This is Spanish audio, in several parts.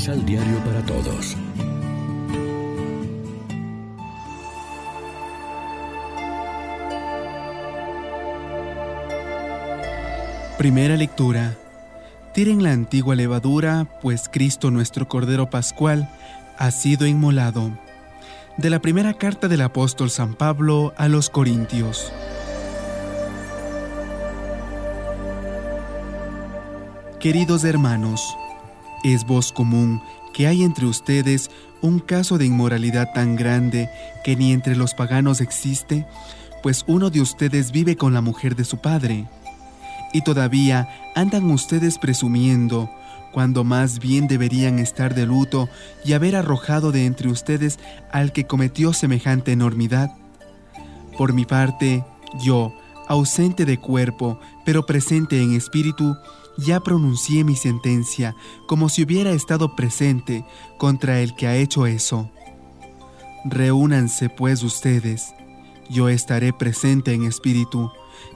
Misal Diario para Todos. Primera lectura. Tiren la antigua levadura, pues Cristo nuestro Cordero Pascual ha sido inmolado. De la primera carta del apóstol San Pablo a los Corintios. Queridos hermanos, es voz común que hay entre ustedes un caso de inmoralidad tan grande que ni entre los paganos existe, pues uno de ustedes vive con la mujer de su padre. Y todavía andan ustedes presumiendo, cuando más bien deberían estar de luto y haber arrojado de entre ustedes al que cometió semejante enormidad. Por mi parte, yo, ausente de cuerpo, pero presente en espíritu, ya pronuncié mi sentencia como si hubiera estado presente contra el que ha hecho eso. Reúnanse pues ustedes, yo estaré presente en espíritu,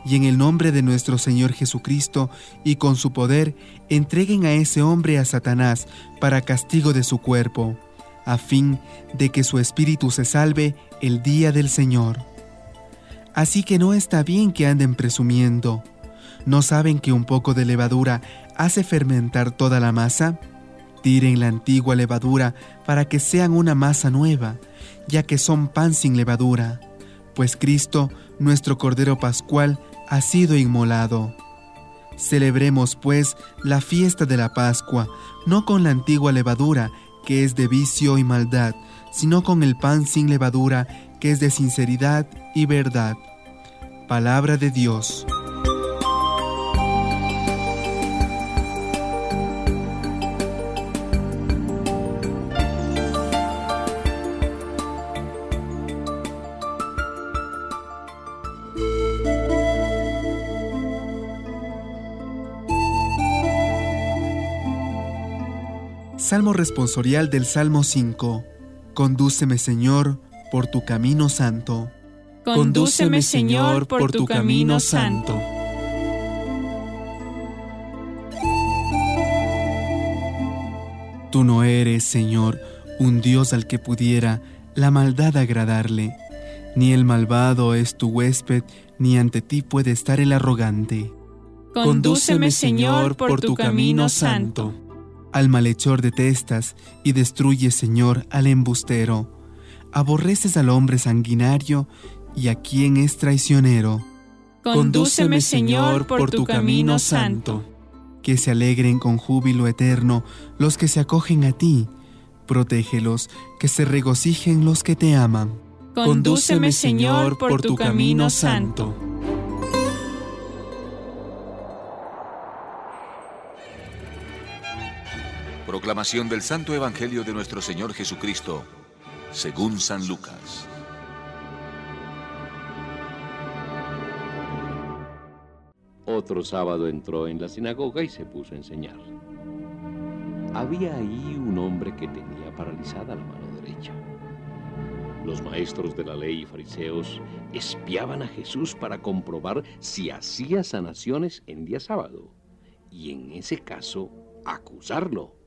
y en el nombre de nuestro Señor Jesucristo y con su poder, entreguen a ese hombre a Satanás para castigo de su cuerpo, a fin de que su espíritu se salve el día del Señor. Así que no está bien que anden presumiendo ¿No saben que un poco de levadura hace fermentar toda la masa? Tiren la antigua levadura para que sean una masa nueva, ya que son pan sin levadura, pues Cristo, nuestro Cordero Pascual, ha sido inmolado. Celebremos, pues, la fiesta de la Pascua, no con la antigua levadura, que es de vicio y maldad, sino con el pan sin levadura, que es de sinceridad y verdad. Palabra de Dios. Salmo responsorial del Salmo 5. Condúceme, Señor, por tu camino santo. Condúceme, Señor, por tu camino santo. Tú no eres, Señor, un Dios al que pudiera la maldad agradarle, ni el malvado es tu huésped, ni ante ti puede estar el arrogante. Condúceme, Señor, por tu camino santo. Al malhechor detestas y destruyes, Señor, al embustero. Aborreces al hombre sanguinario y a quien es traicionero. Condúceme, Señor, por tu camino santo. Que se alegren con júbilo eterno los que se acogen a ti. Protégelos, que se regocijen los que te aman. Condúceme, Señor, por tu camino santo. Proclamación del Santo Evangelio de nuestro Señor Jesucristo, según San Lucas. Otro sábado entró en la sinagoga y se puso a enseñar. Había ahí un hombre que tenía paralizada la mano derecha. Los maestros de la ley y fariseos espiaban a Jesús para comprobar si hacía sanaciones en día sábado y en ese caso acusarlo.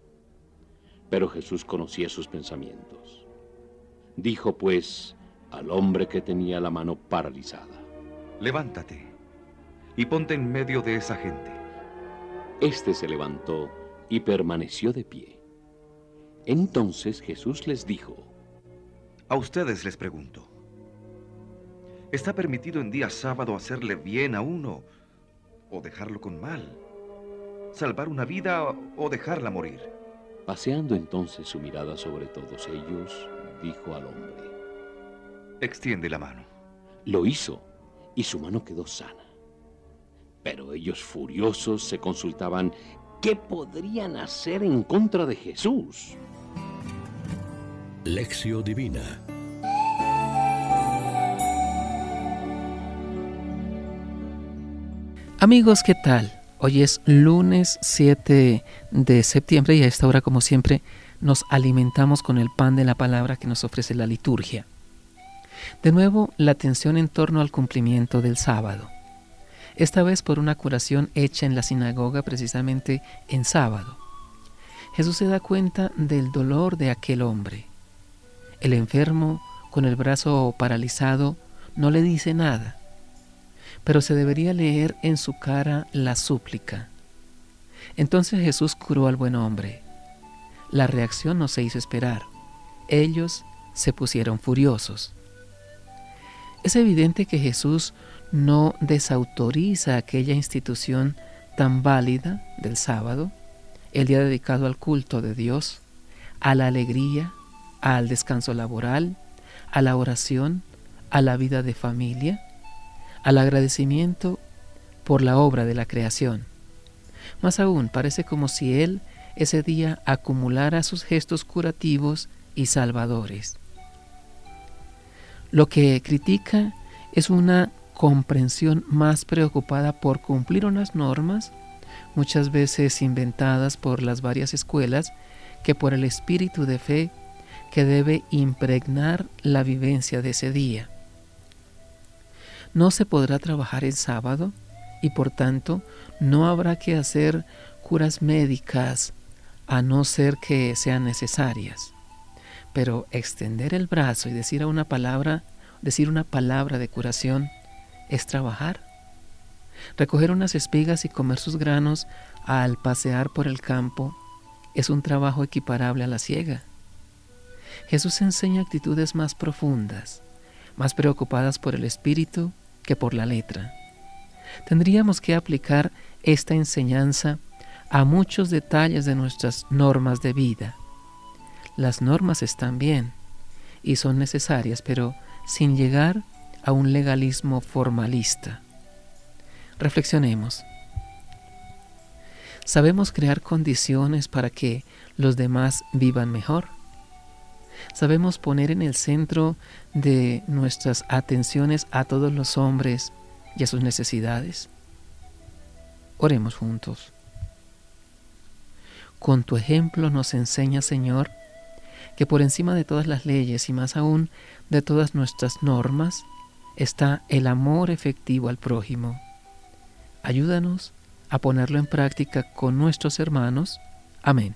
Pero Jesús conocía sus pensamientos. Dijo pues al hombre que tenía la mano paralizada, Levántate y ponte en medio de esa gente. Este se levantó y permaneció de pie. Entonces Jesús les dijo, A ustedes les pregunto, ¿está permitido en día sábado hacerle bien a uno o dejarlo con mal? ¿Salvar una vida o dejarla morir? Paseando entonces su mirada sobre todos ellos, dijo al hombre, Extiende la mano. Lo hizo, y su mano quedó sana. Pero ellos furiosos se consultaban qué podrían hacer en contra de Jesús. Lección Divina Amigos, ¿qué tal? Hoy es lunes 7 de septiembre y a esta hora, como siempre, nos alimentamos con el pan de la palabra que nos ofrece la liturgia. De nuevo, la atención en torno al cumplimiento del sábado. Esta vez por una curación hecha en la sinagoga precisamente en sábado. Jesús se da cuenta del dolor de aquel hombre. El enfermo, con el brazo paralizado, no le dice nada, pero se debería leer en su cara la súplica. Entonces Jesús curó al buen hombre. La reacción no se hizo esperar. Ellos se pusieron furiosos. Es evidente que Jesús no desautoriza aquella institución tan válida del sábado, el día dedicado al culto de Dios, a la alegría, al descanso laboral, a la oración, a la vida de familia, al agradecimiento por la obra de la creación. Más aún, parece como si Él ese día acumulara sus gestos curativos y salvadores. Lo que critica es una comprensión más preocupada por cumplir unas normas, muchas veces inventadas por las varias escuelas, que por el espíritu de fe que debe impregnar la vivencia de ese día. No se podrá trabajar el sábado y por tanto no habrá que hacer curas médicas a no ser que sean necesarias. Pero extender el brazo y decir una palabra, decir una palabra de curación es trabajar. Recoger unas espigas y comer sus granos al pasear por el campo es un trabajo equiparable a la ciega. Jesús enseña actitudes más profundas, más preocupadas por el espíritu que por la letra. Tendríamos que aplicar esta enseñanza a muchos detalles de nuestras normas de vida las normas están bien y son necesarias, pero sin llegar a un legalismo formalista. Reflexionemos. ¿Sabemos crear condiciones para que los demás vivan mejor? ¿Sabemos poner en el centro de nuestras atenciones a todos los hombres y a sus necesidades? Oremos juntos. Con tu ejemplo nos enseña, Señor, que por encima de todas las leyes y más aún de todas nuestras normas está el amor efectivo al prójimo. Ayúdanos a ponerlo en práctica con nuestros hermanos. Amén.